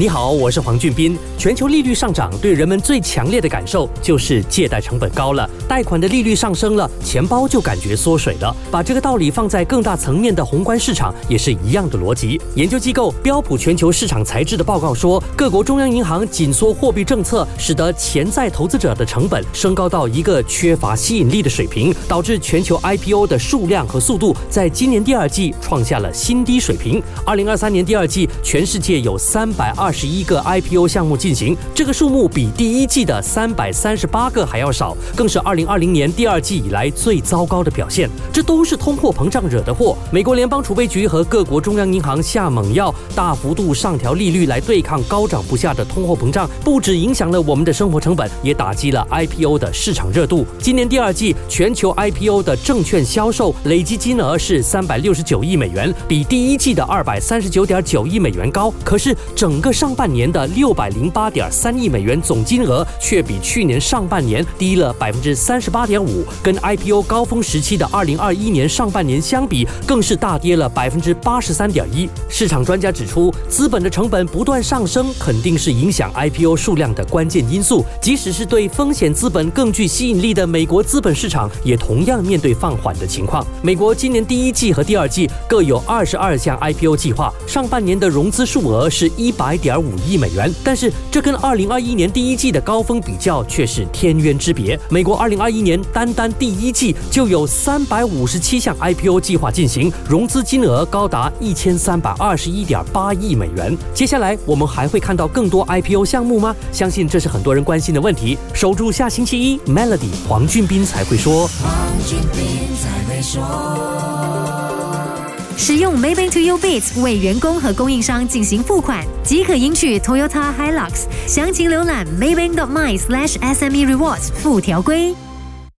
你好，我是黄俊斌。全球利率上涨，对人们最强烈的感受就是借贷成本高了，贷款的利率上升了，钱包就感觉缩水了。把这个道理放在更大层面的宏观市场，也是一样的逻辑。研究机构标普全球市场材质的报告说，各国中央银行紧缩货币政策，使得潜在投资者的成本升高到一个缺乏吸引力的水平，导致全球 IPO 的数量和速度在今年第二季创下了新低水平。二零二三年第二季，全世界有三百二。二十一个 IPO 项目进行，这个数目比第一季的三百三十八个还要少，更是二零二零年第二季以来最糟糕的表现。这都是通货膨胀惹的祸。美国联邦储备局和各国中央银行下猛药，大幅度上调利率来对抗高涨不下的通货膨胀，不止影响了我们的生活成本，也打击了 IPO 的市场热度。今年第二季全球 IPO 的证券销售累计金额是三百六十九亿美元，比第一季的二百三十九点九亿美元高。可是整个上半年的六百零八点三亿美元总金额，却比去年上半年低了百分之三十八点五，跟 IPO 高峰时期的二零二一年上半年相比，更是大跌了百分之八十三点一。市场专家指出，资本的成本不断上升，肯定是影响 IPO 数量的关键因素。即使是对风险资本更具吸引力的美国资本市场，也同样面对放缓的情况。美国今年第一季和第二季各有二十二项 IPO 计划，上半年的融资数额是一百点。五亿美元，但是这跟二零二一年第一季的高峰比较却是天渊之别。美国二零二一年单单第一季就有三百五十七项 IPO 计划进行，融资金额高达一千三百二十一点八亿美元。接下来我们还会看到更多 IPO 项目吗？相信这是很多人关心的问题。守住下星期一，Melody 黄俊斌才会说。使用 Maybank to You Bits 为员工和供应商进行付款，即可赢取 Toyota Hilux。详情浏览 Maybank dot my slash SME Rewards 附条规。